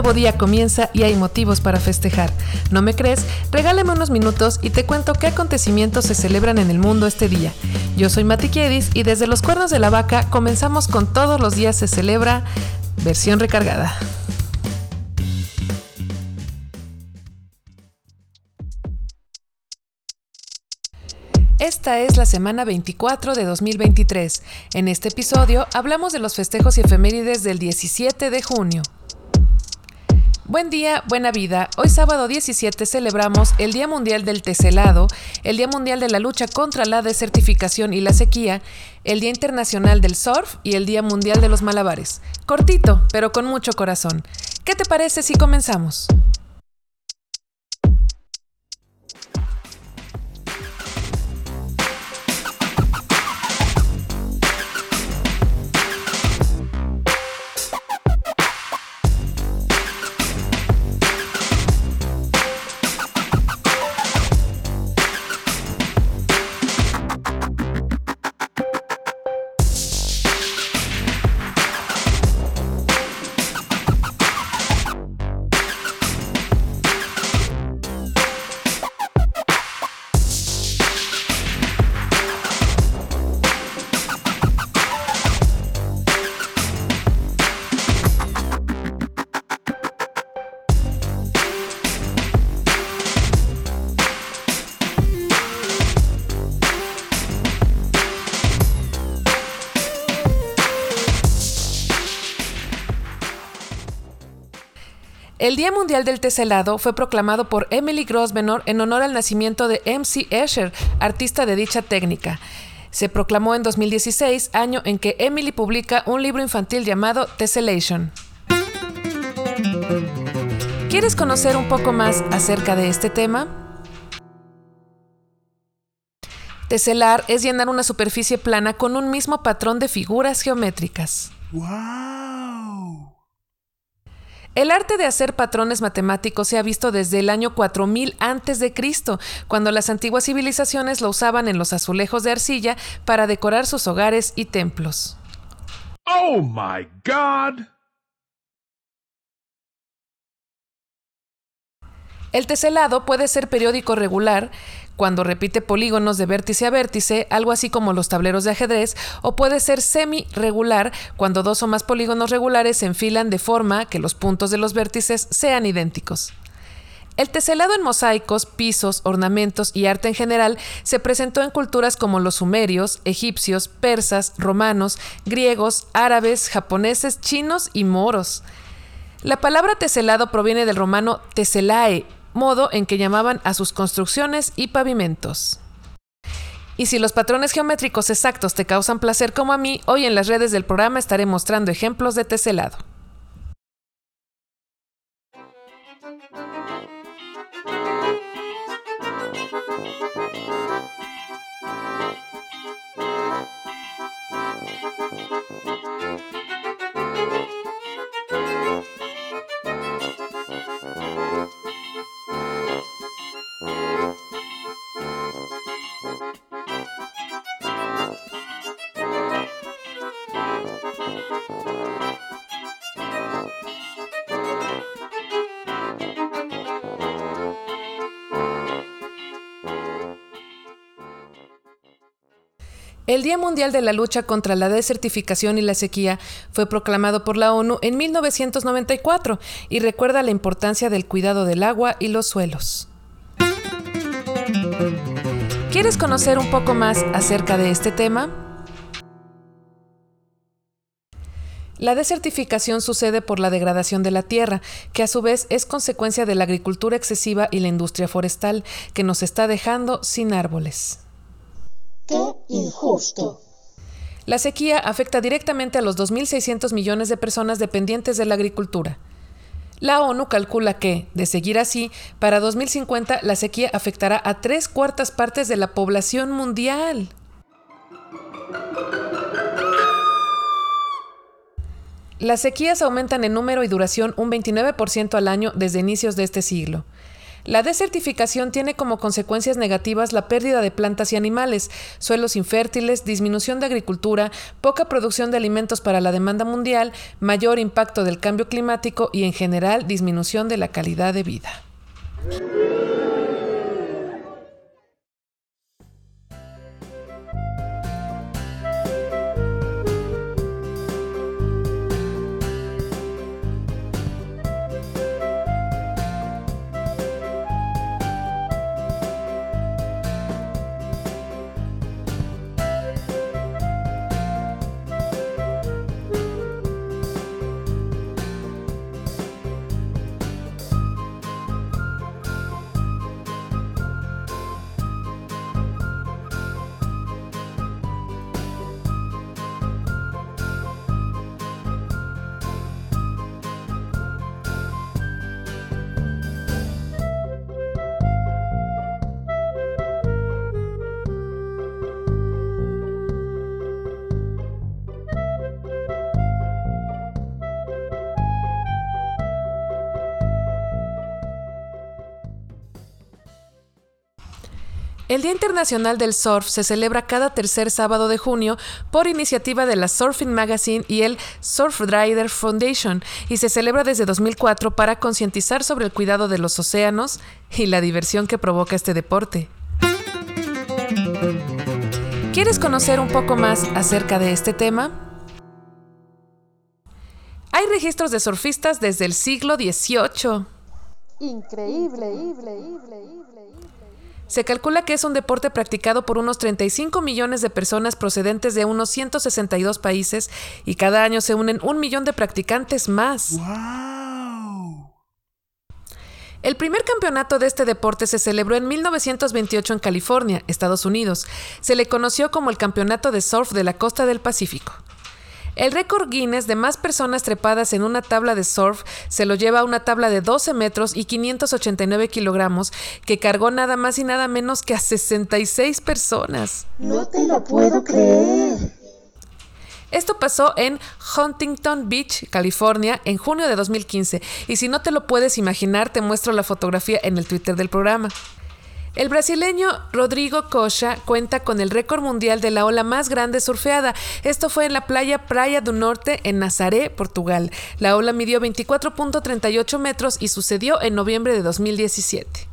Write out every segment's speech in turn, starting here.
nuevo día comienza y hay motivos para festejar. ¿No me crees? Regálame unos minutos y te cuento qué acontecimientos se celebran en el mundo este día. Yo soy Mati Kiedis y desde los cuernos de la vaca comenzamos con todos los días se celebra versión recargada. Esta es la semana 24 de 2023. En este episodio hablamos de los festejos y efemérides del 17 de junio. Buen día, buena vida. Hoy sábado 17 celebramos el Día Mundial del Tecelado, el Día Mundial de la Lucha contra la Desertificación y la Sequía, el Día Internacional del Surf y el Día Mundial de los Malabares. Cortito, pero con mucho corazón. ¿Qué te parece si comenzamos? El Día Mundial del Tecelado fue proclamado por Emily Grosvenor en honor al nacimiento de M.C. Escher, artista de dicha técnica. Se proclamó en 2016, año en que Emily publica un libro infantil llamado Tessellation. ¿Quieres conocer un poco más acerca de este tema? Teselar es llenar una superficie plana con un mismo patrón de figuras geométricas. El arte de hacer patrones matemáticos se ha visto desde el año 4000 a.C., cuando las antiguas civilizaciones lo usaban en los azulejos de arcilla para decorar sus hogares y templos. Oh my god. El teselado puede ser periódico regular, cuando repite polígonos de vértice a vértice, algo así como los tableros de ajedrez, o puede ser semi-regular, cuando dos o más polígonos regulares se enfilan de forma que los puntos de los vértices sean idénticos. El teselado en mosaicos, pisos, ornamentos y arte en general se presentó en culturas como los sumerios, egipcios, persas, romanos, griegos, árabes, japoneses, chinos y moros. La palabra teselado proviene del romano teselae, modo en que llamaban a sus construcciones y pavimentos. Y si los patrones geométricos exactos te causan placer como a mí, hoy en las redes del programa estaré mostrando ejemplos de teselado. El Día Mundial de la Lucha contra la Desertificación y la Sequía fue proclamado por la ONU en 1994 y recuerda la importancia del cuidado del agua y los suelos. ¿Quieres conocer un poco más acerca de este tema? La desertificación sucede por la degradación de la tierra, que a su vez es consecuencia de la agricultura excesiva y la industria forestal, que nos está dejando sin árboles injusto! La sequía afecta directamente a los 2.600 millones de personas dependientes de la agricultura. La ONU calcula que, de seguir así, para 2050 la sequía afectará a tres cuartas partes de la población mundial. Las sequías aumentan en número y duración un 29% al año desde inicios de este siglo. La desertificación tiene como consecuencias negativas la pérdida de plantas y animales, suelos infértiles, disminución de agricultura, poca producción de alimentos para la demanda mundial, mayor impacto del cambio climático y en general disminución de la calidad de vida. El Día Internacional del Surf se celebra cada tercer sábado de junio por iniciativa de la Surfing Magazine y el Surfrider Foundation y se celebra desde 2004 para concientizar sobre el cuidado de los océanos y la diversión que provoca este deporte. ¿Quieres conocer un poco más acerca de este tema? Hay registros de surfistas desde el siglo XVIII. Increíble, increíble. Se calcula que es un deporte practicado por unos 35 millones de personas procedentes de unos 162 países y cada año se unen un millón de practicantes más. El primer campeonato de este deporte se celebró en 1928 en California, Estados Unidos. Se le conoció como el Campeonato de Surf de la Costa del Pacífico. El récord Guinness de más personas trepadas en una tabla de surf se lo lleva a una tabla de 12 metros y 589 kilogramos que cargó nada más y nada menos que a 66 personas. No te lo puedo creer. Esto pasó en Huntington Beach, California, en junio de 2015. Y si no te lo puedes imaginar, te muestro la fotografía en el Twitter del programa. El brasileño Rodrigo Cocha cuenta con el récord mundial de la ola más grande surfeada. Esto fue en la playa Praia do Norte, en Nazaré, Portugal. La ola midió 24.38 metros y sucedió en noviembre de 2017.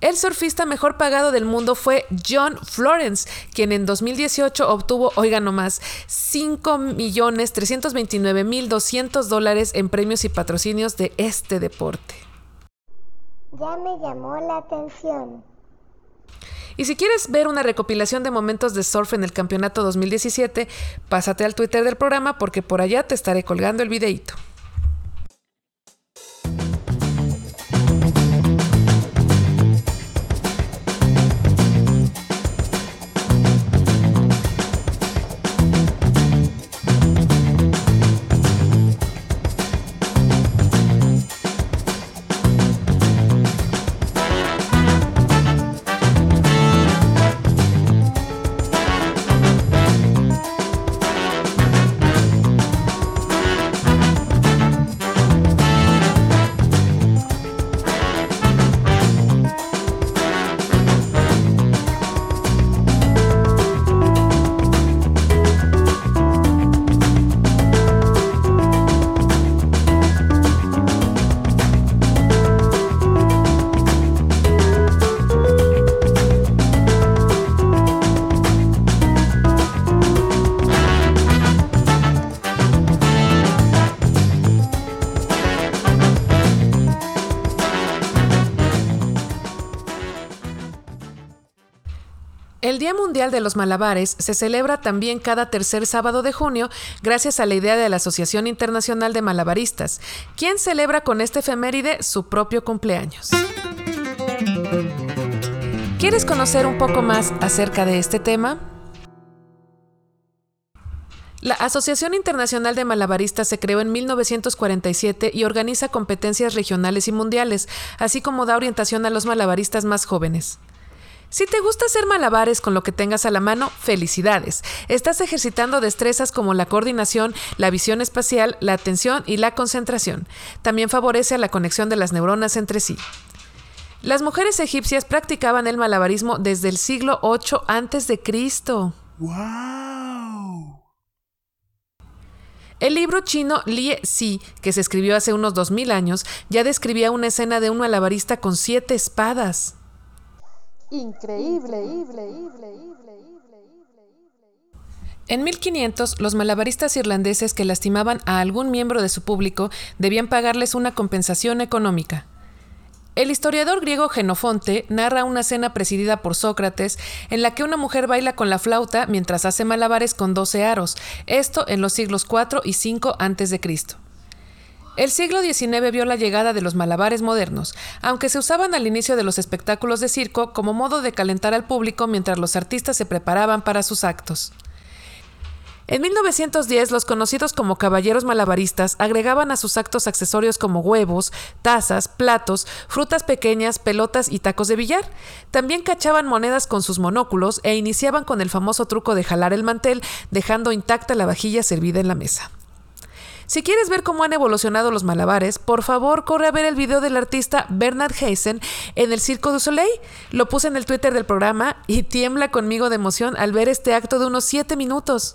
El surfista mejor pagado del mundo fue John Florence, quien en 2018 obtuvo, oiga nomás, 5.329.200 dólares en premios y patrocinios de este deporte. Ya me llamó la atención. Y si quieres ver una recopilación de momentos de surf en el campeonato 2017, pásate al Twitter del programa porque por allá te estaré colgando el videíto. El Día Mundial de los Malabares se celebra también cada tercer sábado de junio gracias a la idea de la Asociación Internacional de Malabaristas, quien celebra con este efeméride su propio cumpleaños. ¿Quieres conocer un poco más acerca de este tema? La Asociación Internacional de Malabaristas se creó en 1947 y organiza competencias regionales y mundiales, así como da orientación a los malabaristas más jóvenes. Si te gusta hacer malabares con lo que tengas a la mano, felicidades. Estás ejercitando destrezas como la coordinación, la visión espacial, la atención y la concentración. También favorece a la conexión de las neuronas entre sí. Las mujeres egipcias practicaban el malabarismo desde el siglo 8 antes de Cristo. Wow. El libro chino Lie Si, que se escribió hace unos 2000 años, ya describía una escena de un malabarista con siete espadas. Increíble. En 1500, los malabaristas irlandeses que lastimaban a algún miembro de su público debían pagarles una compensación económica. El historiador griego Genofonte narra una cena presidida por Sócrates en la que una mujer baila con la flauta mientras hace malabares con 12 aros, esto en los siglos IV y V a.C. El siglo XIX vio la llegada de los malabares modernos, aunque se usaban al inicio de los espectáculos de circo como modo de calentar al público mientras los artistas se preparaban para sus actos. En 1910, los conocidos como caballeros malabaristas agregaban a sus actos accesorios como huevos, tazas, platos, frutas pequeñas, pelotas y tacos de billar. También cachaban monedas con sus monóculos e iniciaban con el famoso truco de jalar el mantel, dejando intacta la vajilla servida en la mesa. Si quieres ver cómo han evolucionado los malabares, por favor corre a ver el video del artista Bernard Heisen en el Circo du Soleil. Lo puse en el Twitter del programa y tiembla conmigo de emoción al ver este acto de unos 7 minutos.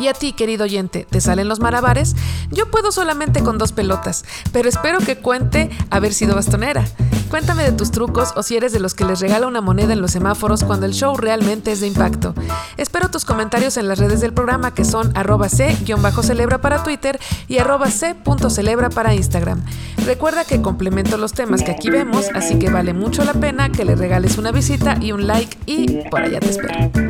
Y a ti, querido oyente, ¿te salen los malabares? Yo puedo solamente con dos pelotas, pero espero que cuente haber sido bastonera. Cuéntame de tus trucos o si eres de los que les regala una moneda en los semáforos cuando el show realmente es de impacto. Espero tus comentarios en las redes del programa que son arroba c-celebra para Twitter y arroba c.celebra para Instagram. Recuerda que complemento los temas que aquí vemos, así que vale mucho la pena que le regales una visita y un like y por allá te espero.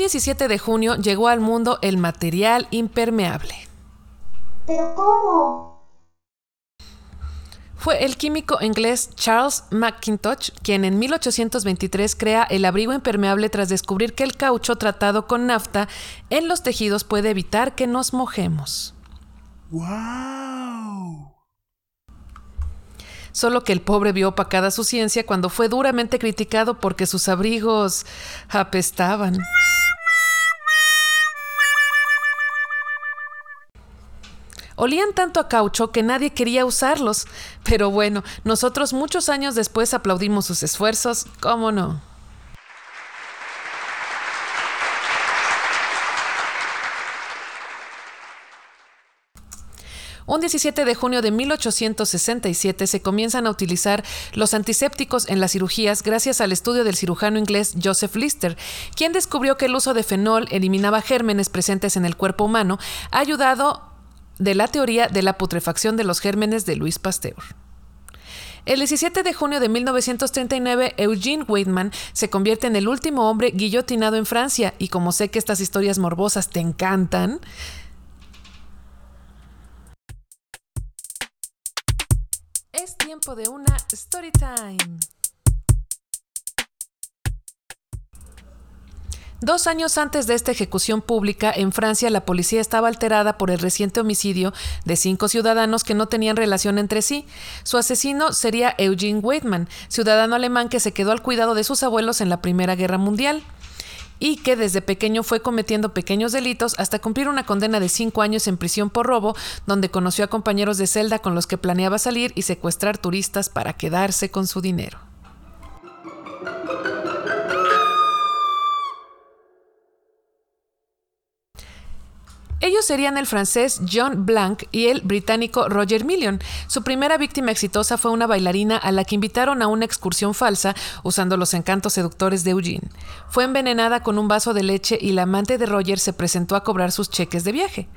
17 de junio llegó al mundo el material impermeable. ¿Pero cómo? Fue el químico inglés Charles McIntosh quien en 1823 crea el abrigo impermeable tras descubrir que el caucho tratado con nafta en los tejidos puede evitar que nos mojemos. Wow. Solo que el pobre vio opacada su ciencia cuando fue duramente criticado porque sus abrigos apestaban. Olían tanto a caucho que nadie quería usarlos. Pero bueno, nosotros muchos años después aplaudimos sus esfuerzos, ¿cómo no? Un 17 de junio de 1867 se comienzan a utilizar los antisépticos en las cirugías gracias al estudio del cirujano inglés Joseph Lister, quien descubrió que el uso de fenol eliminaba gérmenes presentes en el cuerpo humano, ayudado de la teoría de la putrefacción de los gérmenes de Louis Pasteur. El 17 de junio de 1939, Eugene Weidmann se convierte en el último hombre guillotinado en Francia y como sé que estas historias morbosas te encantan, es tiempo de una story time. Dos años antes de esta ejecución pública, en Francia la policía estaba alterada por el reciente homicidio de cinco ciudadanos que no tenían relación entre sí. Su asesino sería Eugene Weidmann, ciudadano alemán que se quedó al cuidado de sus abuelos en la Primera Guerra Mundial y que desde pequeño fue cometiendo pequeños delitos hasta cumplir una condena de cinco años en prisión por robo, donde conoció a compañeros de celda con los que planeaba salir y secuestrar turistas para quedarse con su dinero. Ellos serían el francés John Blanc y el británico Roger Million. Su primera víctima exitosa fue una bailarina a la que invitaron a una excursión falsa usando los encantos seductores de Eugene. Fue envenenada con un vaso de leche y la amante de Roger se presentó a cobrar sus cheques de viaje.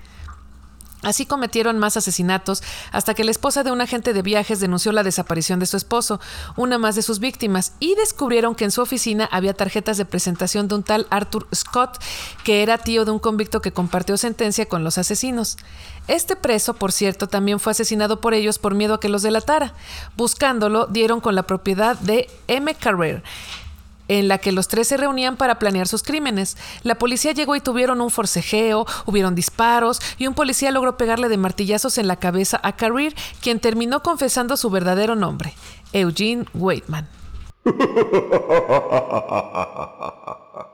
Así cometieron más asesinatos hasta que la esposa de un agente de viajes denunció la desaparición de su esposo, una más de sus víctimas, y descubrieron que en su oficina había tarjetas de presentación de un tal Arthur Scott, que era tío de un convicto que compartió sentencia con los asesinos. Este preso, por cierto, también fue asesinado por ellos por miedo a que los delatara. Buscándolo, dieron con la propiedad de M. Carrer en la que los tres se reunían para planear sus crímenes. La policía llegó y tuvieron un forcejeo, hubieron disparos y un policía logró pegarle de martillazos en la cabeza a Carrier, quien terminó confesando su verdadero nombre, Eugene Waitman.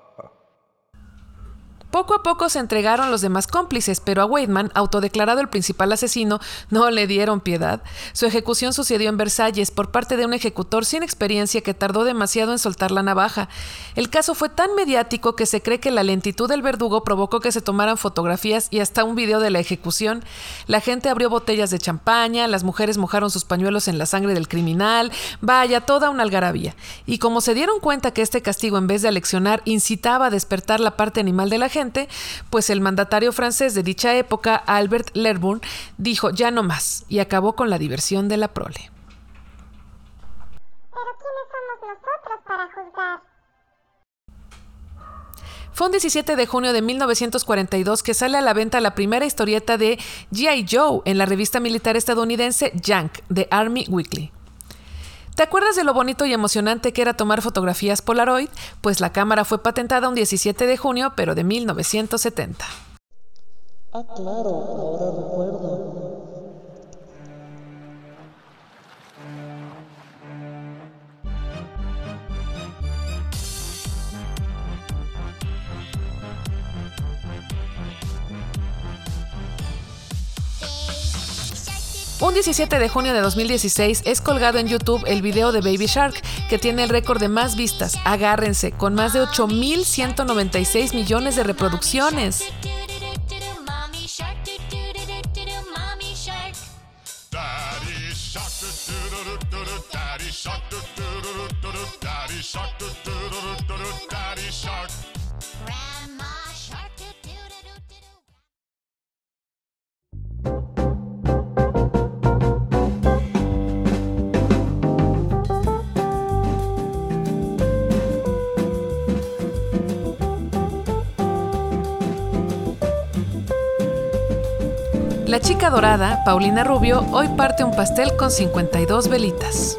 Poco a poco se entregaron los demás cómplices, pero a Waitman, autodeclarado el principal asesino, no le dieron piedad. Su ejecución sucedió en Versalles por parte de un ejecutor sin experiencia que tardó demasiado en soltar la navaja. El caso fue tan mediático que se cree que la lentitud del verdugo provocó que se tomaran fotografías y hasta un video de la ejecución. La gente abrió botellas de champaña, las mujeres mojaron sus pañuelos en la sangre del criminal, vaya, toda una algarabía. Y como se dieron cuenta que este castigo en vez de aleccionar incitaba a despertar la parte animal de la gente, pues el mandatario francés de dicha época, Albert Lerbourn, dijo ya no más y acabó con la diversión de la prole. Pero ¿quiénes somos nosotros para juzgar? Fue un 17 de junio de 1942 que sale a la venta la primera historieta de G.I. Joe en la revista militar estadounidense Yank, de Army Weekly. ¿Te acuerdas de lo bonito y emocionante que era tomar fotografías Polaroid? Pues la cámara fue patentada un 17 de junio, pero de 1970. Ah, claro, ahora recuerdo. Un 17 de junio de 2016 es colgado en YouTube el video de Baby Shark, que tiene el récord de más vistas, agárrense, con más de 8.196 millones de reproducciones. La chica dorada, Paulina Rubio, hoy parte un pastel con 52 velitas.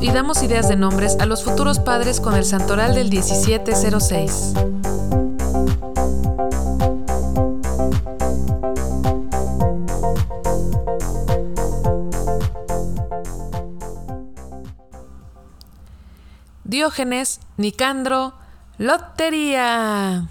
Y damos ideas de nombres a los futuros padres con el santoral del 1706. Diógenes, Nicandro, Lotería.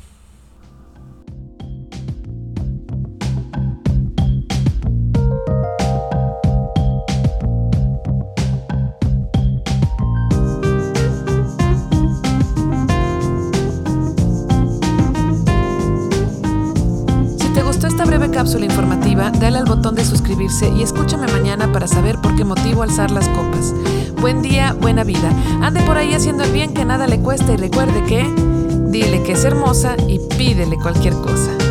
Y escúchame mañana para saber por qué motivo alzar las copas. Buen día, buena vida. Ande por ahí haciendo el bien que nada le cuesta y recuerde que dile que es hermosa y pídele cualquier cosa.